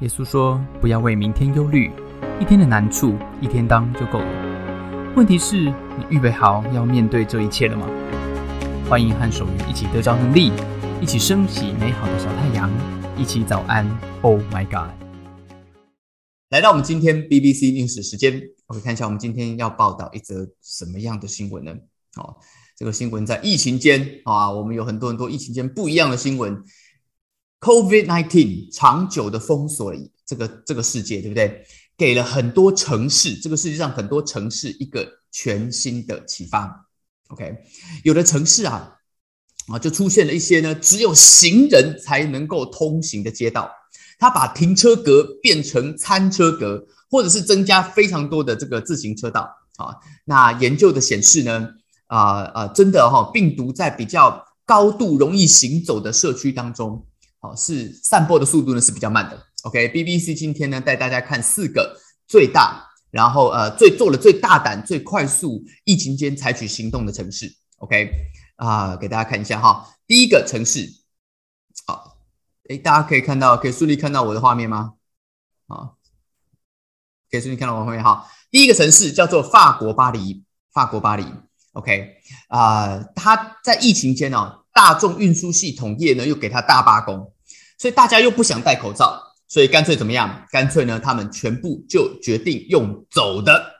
耶稣说：“不要为明天忧虑，一天的难处一天当就够了。问题是，你预备好要面对这一切了吗？”欢迎和守愚一起得着能力，一起升起美好的小太阳，一起早安。Oh my God！来到我们今天 BBC 历史时间，我们看一下我们今天要报道一则什么样的新闻呢？哦，这个新闻在疫情间啊，我们有很多很多疫情间不一样的新闻。Covid nineteen 长久的封锁了这个这个世界，对不对？给了很多城市，这个世界上很多城市一个全新的启发。OK，有的城市啊啊，就出现了一些呢，只有行人才能够通行的街道，它把停车格变成餐车格，或者是增加非常多的这个自行车道啊。那研究的显示呢，啊啊，真的哈，病毒在比较高度容易行走的社区当中。好，是散播的速度呢是比较慢的。OK，BBC 今天呢带大家看四个最大，然后呃最做了最大胆、最快速疫情间采取行动的城市。OK，啊，给大家看一下哈。第一个城市，好，哎，大家可以看到，可以顺利看到我的画面吗？好，可以顺利看到我的画面哈。第一个城市叫做法国巴黎，法国巴黎。OK，啊，它在疫情间哦。大众运输系统业呢，又给他大罢工，所以大家又不想戴口罩，所以干脆怎么样？干脆呢，他们全部就决定用走的。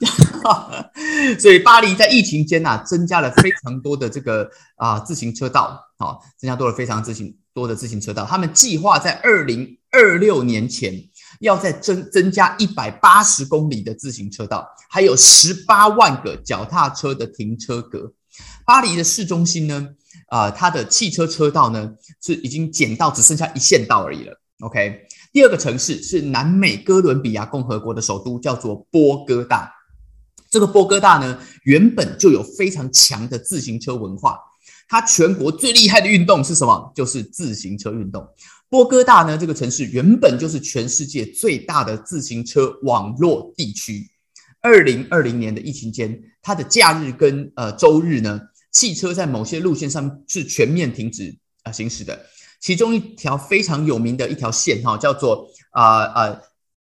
所以巴黎在疫情间呐，增加了非常多的这个啊自行车道，好，增加多了非常自行多的自行车道。他们计划在二零二六年前，要再增增加一百八十公里的自行车道，还有十八万个脚踏车的停车格。巴黎的市中心呢？啊，它的汽车车道呢是已经减到只剩下一线道而已了。OK，第二个城市是南美哥伦比亚共和国的首都，叫做波哥大。这个波哥大呢，原本就有非常强的自行车文化。它全国最厉害的运动是什么？就是自行车运动。波哥大呢，这个城市原本就是全世界最大的自行车网络地区。二零二零年的疫情间，它的假日跟呃周日呢？汽车在某些路线上是全面停止啊行驶的，其中一条非常有名的一条线哈，叫做啊啊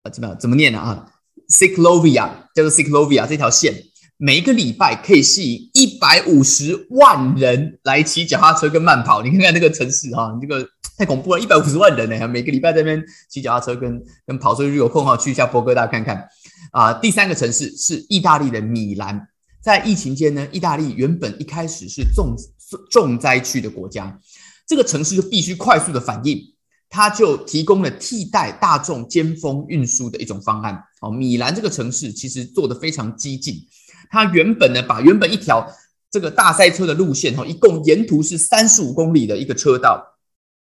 啊怎么样怎么念呢啊？Ciclovia 叫做 Ciclovia 这条线，每一个礼拜可以吸引一百五十万人来骑脚踏车跟慢跑。你看看那个城市哈，你这个太恐怖了，一百五十万人呢，每个礼拜在那边骑脚踏车跟跟跑，所以有空哈去一下波哥大看看啊。第三个城市是意大利的米兰。在疫情间呢，意大利原本一开始是重重灾区的国家，这个城市就必须快速的反应，它就提供了替代大众尖峰运输的一种方案。哦，米兰这个城市其实做的非常激进，它原本呢把原本一条这个大塞车的路线，哈，一共沿途是三十五公里的一个车道，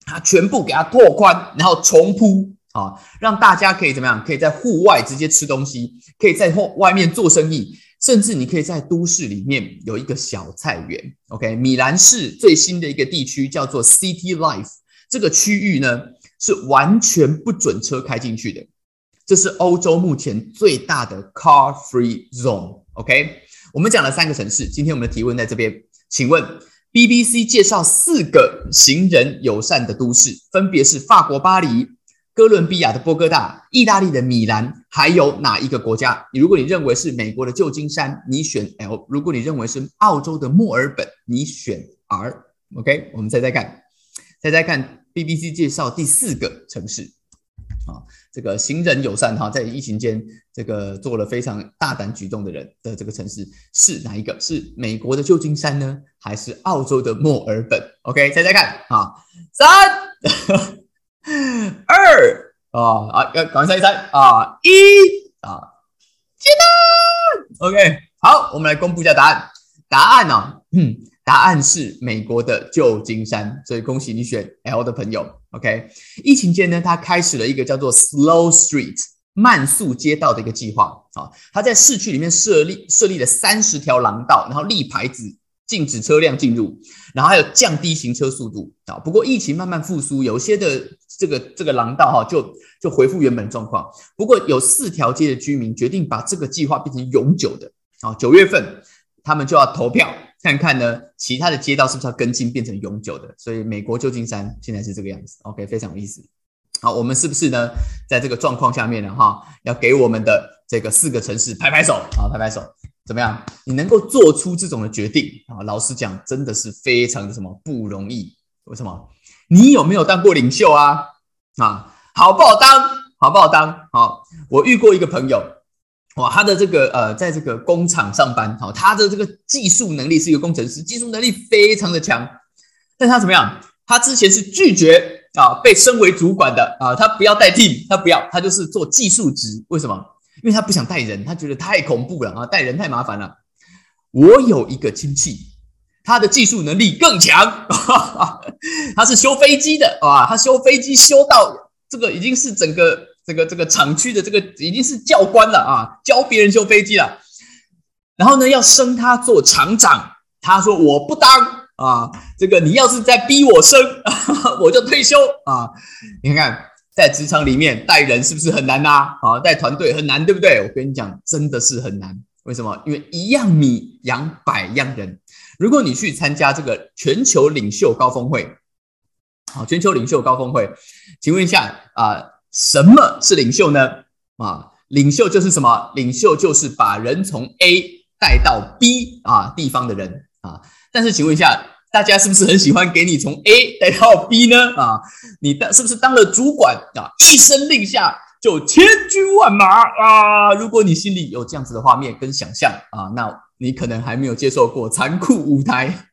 它全部给它拓宽，然后重铺，啊，让大家可以怎么样？可以在户外直接吃东西，可以在后外面做生意。甚至你可以在都市里面有一个小菜园，OK？米兰市最新的一个地区叫做 City Life，这个区域呢是完全不准车开进去的，这是欧洲目前最大的 Car Free Zone，OK？我们讲了三个城市，今天我们的提问在这边，请问 BBC 介绍四个行人友善的都市，分别是法国巴黎。哥伦比亚的波哥大、意大利的米兰，还有哪一个国家？你如果你认为是美国的旧金山，你选 L；如果你认为是澳洲的墨尔本，你选 R。OK，我们猜猜看，猜猜看，BBC 介绍第四个城市啊，这个行人友善哈，在疫情间这个做了非常大胆举动的人的这个城市是哪一个？是美国的旧金山呢，还是澳洲的墨尔本？OK，猜猜看啊，三。啊啊要，赶快猜一猜啊！一啊，接单。OK，好，我们来公布一下答案。答案呢？嗯，答案是美国的旧金山。所以恭喜你选 L 的朋友。OK，疫情间呢，他开始了一个叫做 Slow Street 慢速街道的一个计划啊。他在市区里面设立设立了三十条廊道，然后立牌子禁止车辆进入，然后还有降低行车速度啊。不过疫情慢慢复苏，有些的。这个这个廊道哈，就就恢复原本状况。不过有四条街的居民决定把这个计划变成永久的啊。九月份他们就要投票，看看呢其他的街道是不是要跟进变成永久的。所以美国旧金山现在是这个样子，OK，非常有意思。好，我们是不是呢在这个状况下面呢，哈，要给我们的这个四个城市拍拍手啊，拍拍手，怎么样？你能够做出这种的决定啊？老实讲，真的是非常的什么不容易？为什么？你有没有当过领袖啊？啊，好不好当？好不好当？好，我遇过一个朋友，哇，他的这个呃，在这个工厂上班，好，他的这个技术能力是一个工程师，技术能力非常的强，但他怎么样？他之前是拒绝啊，被升为主管的啊，他不要代替，他不要，他就是做技术职。为什么？因为他不想带人，他觉得太恐怖了啊，带人太麻烦了。我有一个亲戚，他的技术能力更强，他是修飞机的啊，他修飞机修到这个已经是整个这个这个厂区的这个已经是教官了啊，教别人修飞机了。然后呢，要升他做厂长，他说我不当。啊，这个你要是再逼我生，我就退休啊！你看看，在职场里面带人是不是很难呐？啊，带团队很难，对不对？我跟你讲，真的是很难。为什么？因为一样米养百样人。如果你去参加这个全球领袖高峰会，好，全球领袖高峰会，请问一下啊，什么是领袖呢？啊，领袖就是什么？领袖就是把人从 A 带到 B 啊地方的人啊。但是，请问一下，大家是不是很喜欢给你从 A 带到 B 呢？啊，你当是不是当了主管啊？一声令下就千军万马啊！如果你心里有这样子的画面跟想象啊，那你可能还没有接受过残酷舞台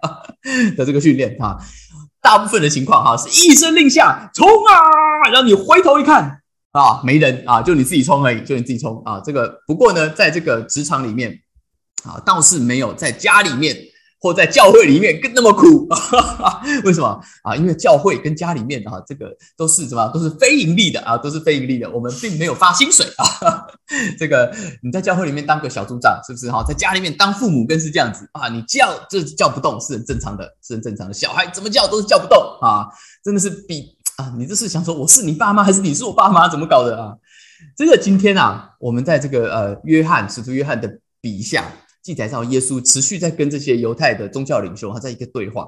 的这个训练啊。大部分的情况哈，是一声令下冲啊，然后你回头一看啊，没人啊，就你自己冲而已，就你自己冲啊。这个不过呢，在这个职场里面啊，倒是没有在家里面。或在教会里面更那么苦，为什么啊？因为教会跟家里面啊，这个都是什么？都是非盈利的啊，都是非盈利的。我们并没有发薪水啊。这个你在教会里面当个小组长，是不是哈？在家里面当父母更是这样子啊。你叫这叫不动，是很正常的，是很正常的。小孩怎么叫都是叫不动啊，真的是比啊，你这是想说我是你爸妈还是你是我爸妈？怎么搞的啊？这个今天啊，我们在这个呃约翰使徒约翰的笔下。记载到耶稣持续在跟这些犹太的宗教领袖他在一个对话。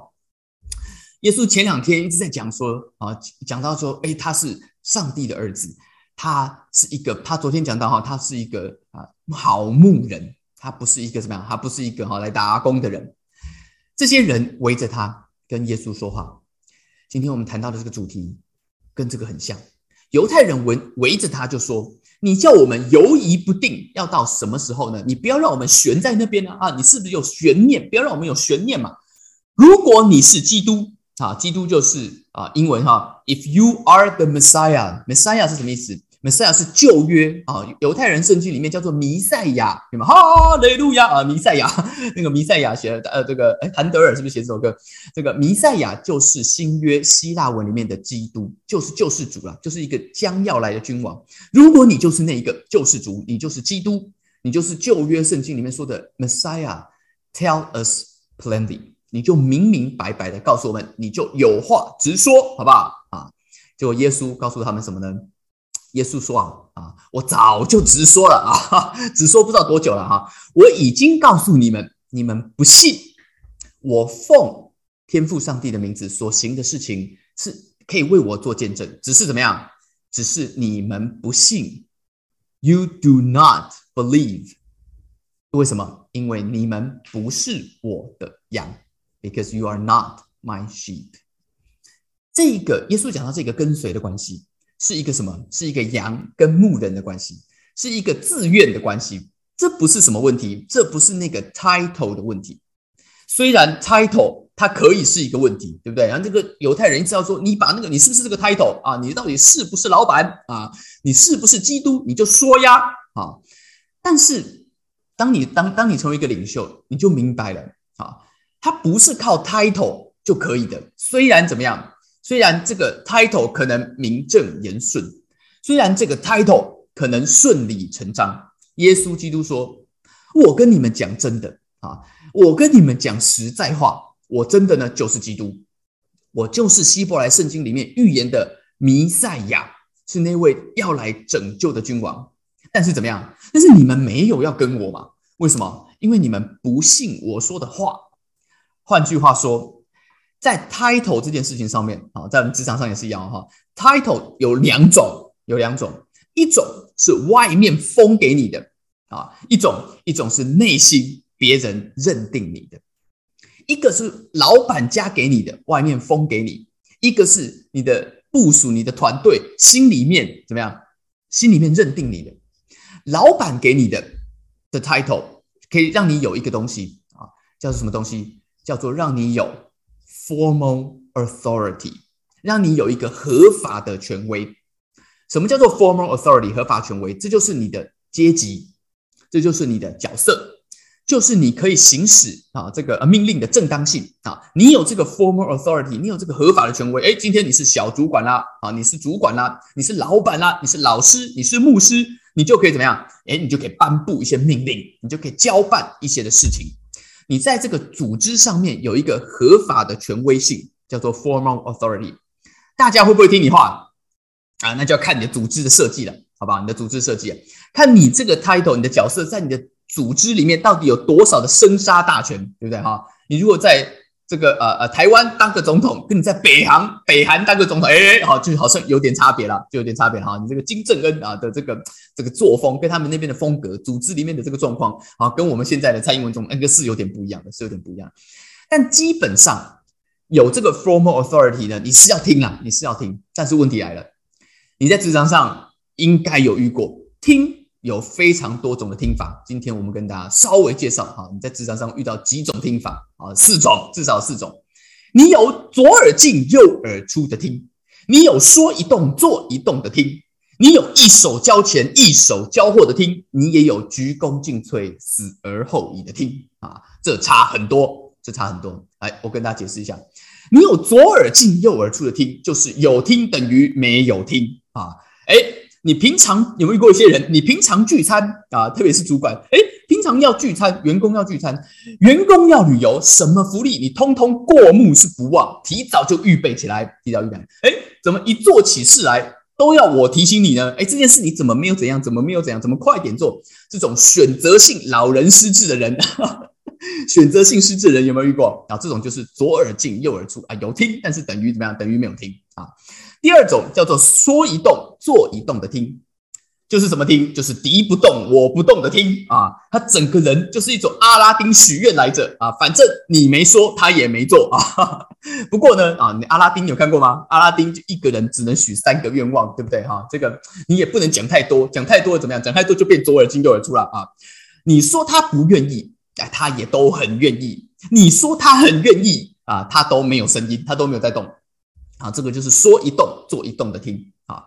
耶稣前两天一直在讲说啊，讲到说，哎，他是上帝的儿子，他是一个，他昨天讲到哈，他是一个啊好牧人，他不是一个怎么样，他不是一个哈来打工的人。这些人围着他跟耶稣说话。今天我们谈到的这个主题跟这个很像，犹太人围围着他就说。你叫我们犹疑不定，要到什么时候呢？你不要让我们悬在那边呢啊！你是不是有悬念？不要让我们有悬念嘛！如果你是基督啊，基督就是啊，英文哈，If you are the Messiah，Messiah 是什么意思？弥赛亚是旧约啊，犹太人圣经里面叫做弥赛亚，对吗？哈雷路亚啊，弥赛亚，那个弥赛亚写的呃，这个哎，韩德尔是不是写这首歌？这个弥赛亚就是新约希腊文里面的基督，就是救世主了，就是一个将要来的君王。如果你就是那一个救世主，你就是基督，你就是旧约圣经里面说的 Messiah，tell us plainly，你就明明白白的告诉我们，你就有话直说，好不好啊？结果耶稣告诉他们什么呢？耶稣说啊啊，我早就直说了 啊，直说不知道多久了哈，我已经告诉你们，你们不信，我奉天父上帝的名字所行的事情是可以为我做见证，只是怎么样？只是你们不信，You do not believe。为什么？因为你们不是我的羊，Because you are not my sheep。这个耶稣讲到这个跟随的关系。是一个什么？是一个羊跟牧人的关系，是一个自愿的关系。这不是什么问题，这不是那个 title 的问题。虽然 title 它可以是一个问题，对不对？然后这个犹太人一直要说，你把那个你是不是这个 title 啊？你到底是不是老板啊？你是不是基督？你就说呀啊！但是当你当当你成为一个领袖，你就明白了啊，他不是靠 title 就可以的。虽然怎么样？虽然这个 title 可能名正言顺，虽然这个 title 可能顺理成章，耶稣基督说：“我跟你们讲真的啊，我跟你们讲实在话，我真的呢就是基督，我就是希伯来圣经里面预言的弥赛亚，是那位要来拯救的君王。但是怎么样？但是你们没有要跟我嘛？为什么？因为你们不信我说的话。换句话说。”在 title 这件事情上面啊，在我们职场上也是一样哈。title 有两种，有两种。一种是外面封给你的啊，一种一种是内心别人认定你的。一个是老板加给你的，外面封给你；一个是你的部署、你的团队心里面怎么样？心里面认定你的。老板给你的的 title 可以让你有一个东西啊，叫做什么东西？叫做让你有 formal authority，让你有一个合法的权威。什么叫做 formal authority？合法权威，这就是你的阶级，这就是你的角色。就是你可以行使啊这个命令的正当性啊，你有这个 formal authority，你有这个合法的权威。哎，今天你是小主管啦，啊，你是主管啦，你是老板啦，你是老师，你是牧师，你就可以怎么样？哎，你就可以颁布一些命令，你就可以交办一些的事情。你在这个组织上面有一个合法的权威性，叫做 formal authority。大家会不会听你话啊？那就要看你的组织的设计了，好不好？你的组织设计，看你这个 title，你的角色在你的。组织里面到底有多少的生杀大权，对不对哈？你如果在这个呃呃台湾当个总统，跟你在北韩北韩当个总统，哎，好，就好像有点差别了，就有点差别哈。你这个金正恩啊的这个这个作风，跟他们那边的风格，组织里面的这个状况啊，跟我们现在的蔡英文总那个是有点不一样的，是有点不一样。但基本上有这个 formal authority 呢，你是要听啊，你是要听。但是问题来了，你在职场上应该有遇过听。有非常多种的听法，今天我们跟大家稍微介绍哈，你在职场上遇到几种听法啊？四种，至少四种。你有左耳进右耳出的听，你有说一动做一动的听，你有一手交钱一手交货的听，你也有鞠躬尽瘁死而后已的听啊！这差很多，这差很多。来，我跟大家解释一下，你有左耳进右耳出的听，就是有听等于没有听啊！哎。你平常有没有遇过一些人？你平常聚餐啊，特别是主管，哎，平常要聚餐，员工要聚餐，员工要旅游，什么福利你通通过目是不忘，提早就预备起来，提早预备。哎，怎么一做起事来都要我提醒你呢？哎，这件事你怎么没有怎样？怎么没有怎样？怎么快点做？这种选择性老人失智的人，选择性失智的人有没有遇过啊？这种就是左耳进右耳出啊，有听，但是等于怎么样？等于没有听啊。第二种叫做说一动做一动的听，就是什么听？就是敌不动我不动的听啊！他整个人就是一种阿拉丁许愿来着啊！反正你没说，他也没做啊。不过呢啊，你阿拉丁有看过吗？阿拉丁就一个人只能许三个愿望，对不对哈？这个你也不能讲太多，讲太多怎么样？讲太多就变左耳进右耳出了啊！你说他不愿意，哎，他也都很愿意；你说他很愿意啊，他都没有声音，他都没有在动。啊，这个就是说一动做一动的听啊。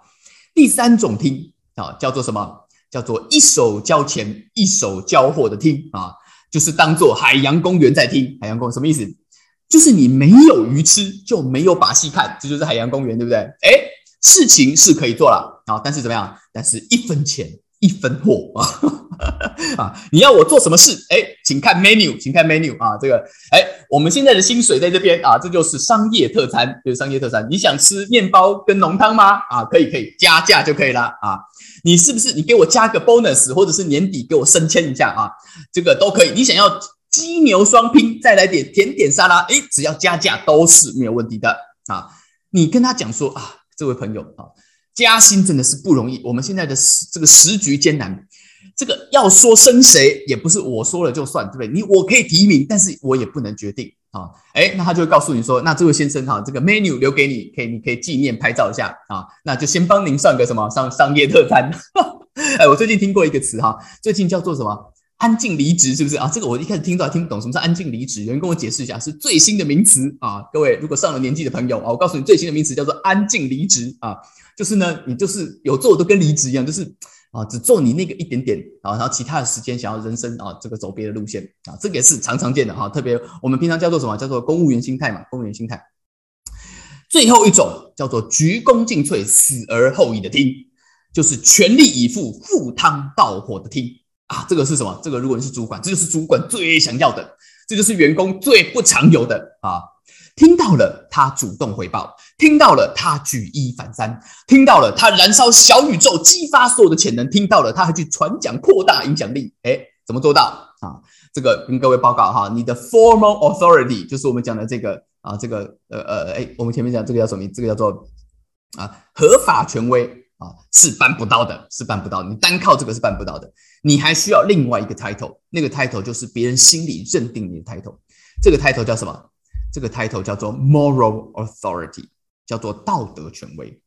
第三种听啊，叫做什么？叫做一手交钱一手交货的听啊，就是当做海洋公园在听。海洋公园什么意思？就是你没有鱼吃就没有把戏看，这就是海洋公园，对不对？哎，事情是可以做了啊，但是怎么样？但是一分钱一分货啊。啊！你要我做什么事？哎，请看 menu，请看 menu 啊！这个，哎，我们现在的薪水在这边啊，这就是商业特餐，就是商业特餐。你想吃面包跟浓汤吗？啊，可以，可以加价就可以了啊！你是不是你给我加个 bonus，或者是年底给我升迁一下啊？这个都可以。你想要鸡牛双拼，再来点甜点沙拉，哎，只要加价都是没有问题的啊！你跟他讲说啊，这位朋友啊，加薪真的是不容易，我们现在的这个时局艰难。这个要说升谁也不是我说了就算，对不对？你我可以提名，但是我也不能决定啊。哎，那他就会告诉你说，那这位先生哈，这个 menu 留给你，可以你可以纪念拍照一下啊。那就先帮您算个什么商商业特餐。哎，我最近听过一个词哈，最近叫做什么安静离职，是不是啊？这个我一开始听到听不懂，什么是安静离职？有人跟我解释一下，是最新的名词啊。各位如果上了年纪的朋友啊，我告诉你最新的名词叫做安静离职啊，就是呢，你就是有做都跟离职一样，就是。啊，只做你那个一点点啊，然后其他的时间想要人生啊，这个走别的路线啊，这个也是常常见的哈。特别我们平常叫做什么？叫做公务员心态嘛，公务员心态。最后一种叫做鞠躬尽瘁，死而后已的听，就是全力以赴，赴汤蹈火的听啊。这个是什么？这个如果你是主管，这就是主管最想要的，这就是员工最不常有的啊。听到了，他主动回报；听到了，他举一反三；听到了，他燃烧小宇宙，激发所有的潜能；听到了，他还去传讲，扩大影响力。哎，怎么做到啊？这个跟各位报告哈，你的 formal authority 就是我们讲的这个啊，这个呃呃，哎，我们前面讲这个叫什么？这个叫做啊合法权威啊，是办不到的，是办不到。你单靠这个是办不到的，你还需要另外一个 title，那个 title 就是别人心里认定你的 title。这个 title 叫什么？这个 title 叫做 moral authority，叫做道德权威。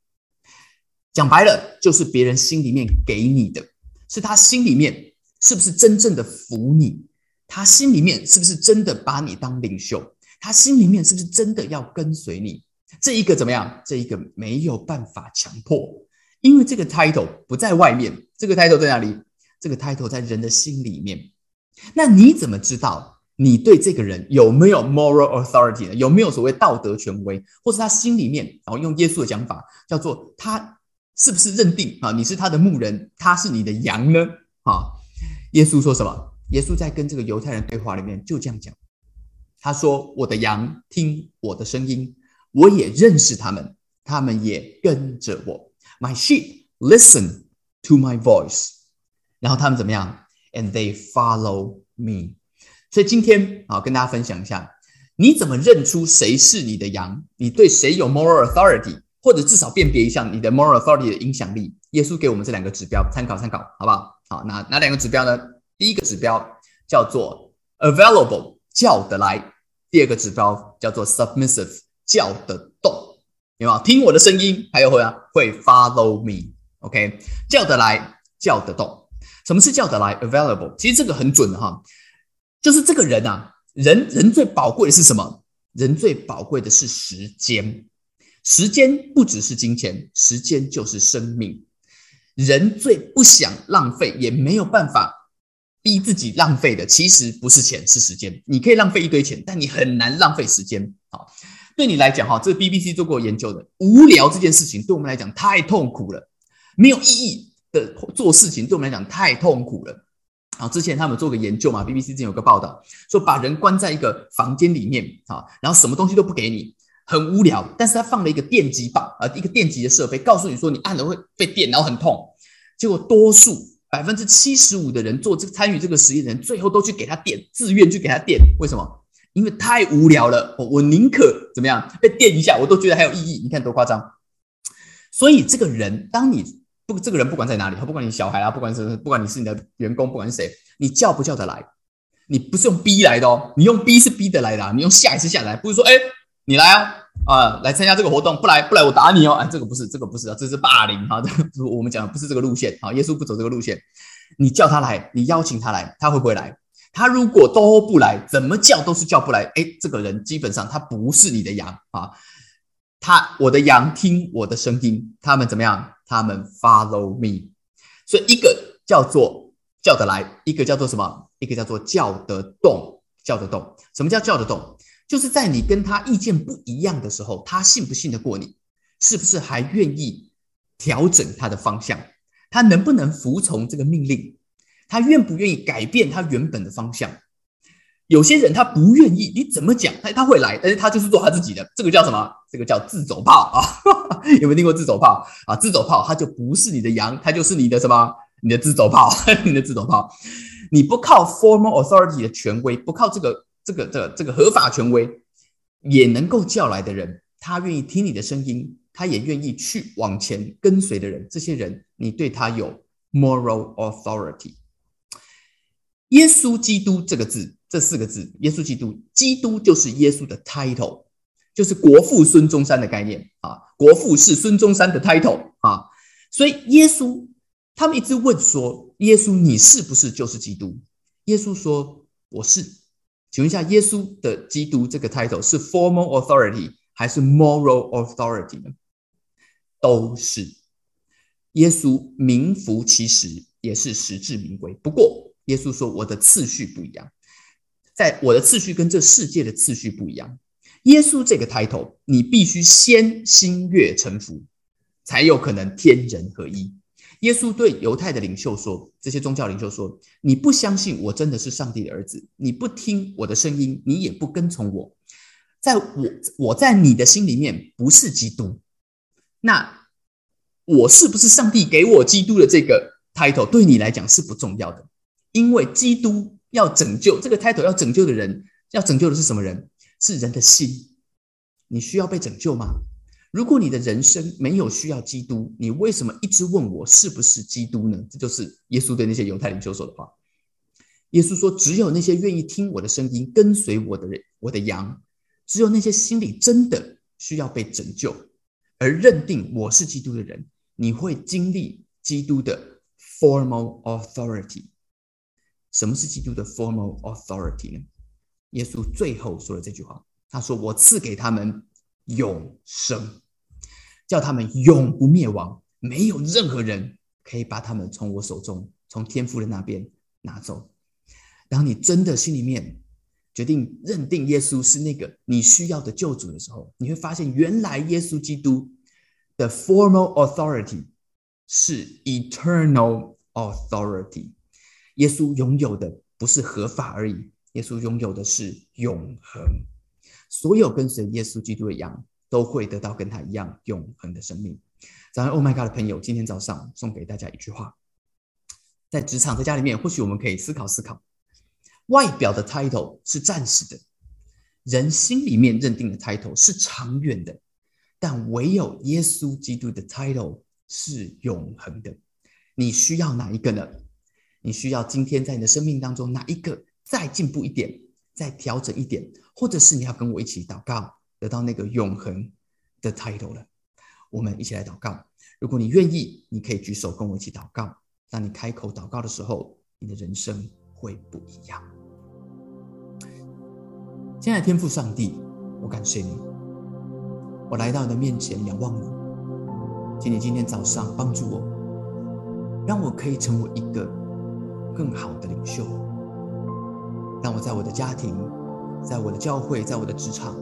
讲白了，就是别人心里面给你的，是他心里面是不是真正的服你？他心里面是不是真的把你当领袖？他心里面是不是真的要跟随你？这一个怎么样？这一个没有办法强迫，因为这个 title 不在外面，这个 title 在哪里？这个 title 在人的心里面。那你怎么知道你对这个人有没有 moral authority 呢？有没有所谓道德权威，或是他心里面，然后用耶稣的讲法，叫做他是不是认定啊？你是他的牧人，他是你的羊呢？啊？耶稣说什么？耶稣在跟这个犹太人对话里面就这样讲，他说：“我的羊听我的声音。”我也认识他们，他们也跟着我。My sheep listen to my voice。然后他们怎么样？And they follow me。所以今天啊，跟大家分享一下，你怎么认出谁是你的羊？你对谁有 moral authority，或者至少辨别一下你的 moral authority 的影响力。耶稣给我们这两个指标参考参考，好不好？好，哪哪两个指标呢？第一个指标叫做 available，叫得来；第二个指标叫做 submissive。叫得动，有没有听我的声音？还有会啊，会 follow me，OK？叫得来，叫得动。什么是叫得来？Available，其实这个很准的哈，就是这个人啊，人人最宝贵的是什么？人最宝贵的是时间，时间不只是金钱，时间就是生命。人最不想浪费，也没有办法逼自己浪费的，其实不是钱，是时间。你可以浪费一堆钱，但你很难浪费时间好。对你来讲，哈，这个 BBC 做过研究的，无聊这件事情对我们来讲太痛苦了，没有意义的做事情对我们来讲太痛苦了。啊，之前他们做个研究嘛，BBC 之前有个报道说，把人关在一个房间里面，啊，然后什么东西都不给你，很无聊。但是他放了一个电击棒，啊，一个电击的设备，告诉你说你按了会被电，然后很痛。结果多数百分之七十五的人做这个参与这个实验的人，最后都去给他电，自愿去给他电，为什么？因为太无聊了，我我宁可怎么样被电一下，我都觉得还有意义。你看多夸张！所以这个人，当你不这个人不管在哪里，他不管你小孩啊，不管是不管你是你的员工，不管是谁，你叫不叫得来？你不是用逼来的哦，你用逼是逼得来的，你用下一次下来，不是说哎你来啊啊来参加这个活动，不来不来我打你哦，哎这个不是这个不是啊，这是霸凌啊，这我们讲的不是这个路线啊，耶稣不走这个路线，你叫他来，你邀请他来，他会不会来？他如果都不来，怎么叫都是叫不来。哎，这个人基本上他不是你的羊啊。他我的羊听我的声音，他们怎么样？他们 follow me。所以一个叫做叫得来，一个叫做什么？一个叫做叫得动，叫得动。什么叫叫得动？就是在你跟他意见不一样的时候，他信不信得过你？是不是还愿意调整他的方向？他能不能服从这个命令？他愿不愿意改变他原本的方向？有些人他不愿意，你怎么讲他他会来，但是他就是做他自己的，这个叫什么？这个叫自走炮啊！有没有听过自走炮啊？自走炮他就不是你的羊，他就是你的什么？你的自走炮，你的自走炮。你不靠 formal authority 的权威，不靠这个这个这个这个合法权威，也能够叫来的人，他愿意听你的声音，他也愿意去往前跟随的人，这些人你对他有 moral authority。耶稣基督这个字，这四个字，耶稣基督，基督就是耶稣的 title，就是国父孙中山的概念啊。国父是孙中山的 title 啊，所以耶稣他们一直问说：“耶稣，你是不是就是基督？”耶稣说：“我是。”请问一下，耶稣的基督这个 title 是 formal authority 还是 moral authority 呢？都是。耶稣名副其实，也是实至名归。不过。耶稣说：“我的次序不一样，在我的次序跟这世界的次序不一样。耶稣这个 title，，你必须先心悦诚服，才有可能天人合一。”耶稣对犹太的领袖说：“这些宗教领袖说，你不相信我真的是上帝的儿子，你不听我的声音，你也不跟从我，在我我在你的心里面不是基督。那我是不是上帝给我基督的这个 title 对你来讲是不重要的？”因为基督要拯救这个 title 要拯救的人，要拯救的是什么人？是人的心。你需要被拯救吗？如果你的人生没有需要基督，你为什么一直问我是不是基督呢？这就是耶稣对那些犹太领袖说的话。耶稣说：“只有那些愿意听我的声音、跟随我的人，我的羊，只有那些心里真的需要被拯救，而认定我是基督的人，你会经历基督的 formal authority。什么是基督的 formal authority 呢？耶稣最后说了这句话，他说：‘我赐给他们永生，叫他们永不灭亡，没有任何人可以把他们从我手中，从天父的那边拿走。’当你真的心里面决定认定耶稣是那个你需要的救主的时候，你会发现，原来耶稣基督的 formal authority 是 eternal authority。耶稣拥有的不是合法而已，耶稣拥有的是永恒。所有跟随耶稣基督的羊都会得到跟他一样永恒的生命。早上，Oh my God 的朋友，今天早上送给大家一句话：在职场、在家里面，或许我们可以思考思考。外表的 title 是暂时的，人心里面认定的 title 是长远的，但唯有耶稣基督的 title 是永恒的。你需要哪一个呢？你需要今天在你的生命当中哪一个再进步一点，再调整一点，或者是你要跟我一起祷告，得到那个永恒的 title 了？我们一起来祷告。如果你愿意，你可以举手跟我一起祷告。当你开口祷告的时候，你的人生会不一样。亲爱的天父上帝，我感谢你，我来到你的面前仰望你，请你今天早上帮助我，让我可以成为一个更好的领袖，让我在我的家庭，在我的教会，在我的职场，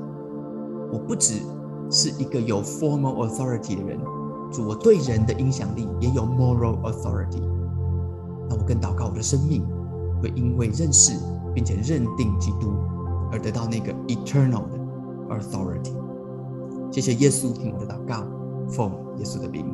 我不只是一个有 formal authority 的人，主我对人的影响力也有 moral authority，让我更祷告我的生命会因为认识并且认定基督。而得到那个 eternal 的 authority。谢谢耶稣听我的祷告，奉耶稣的名，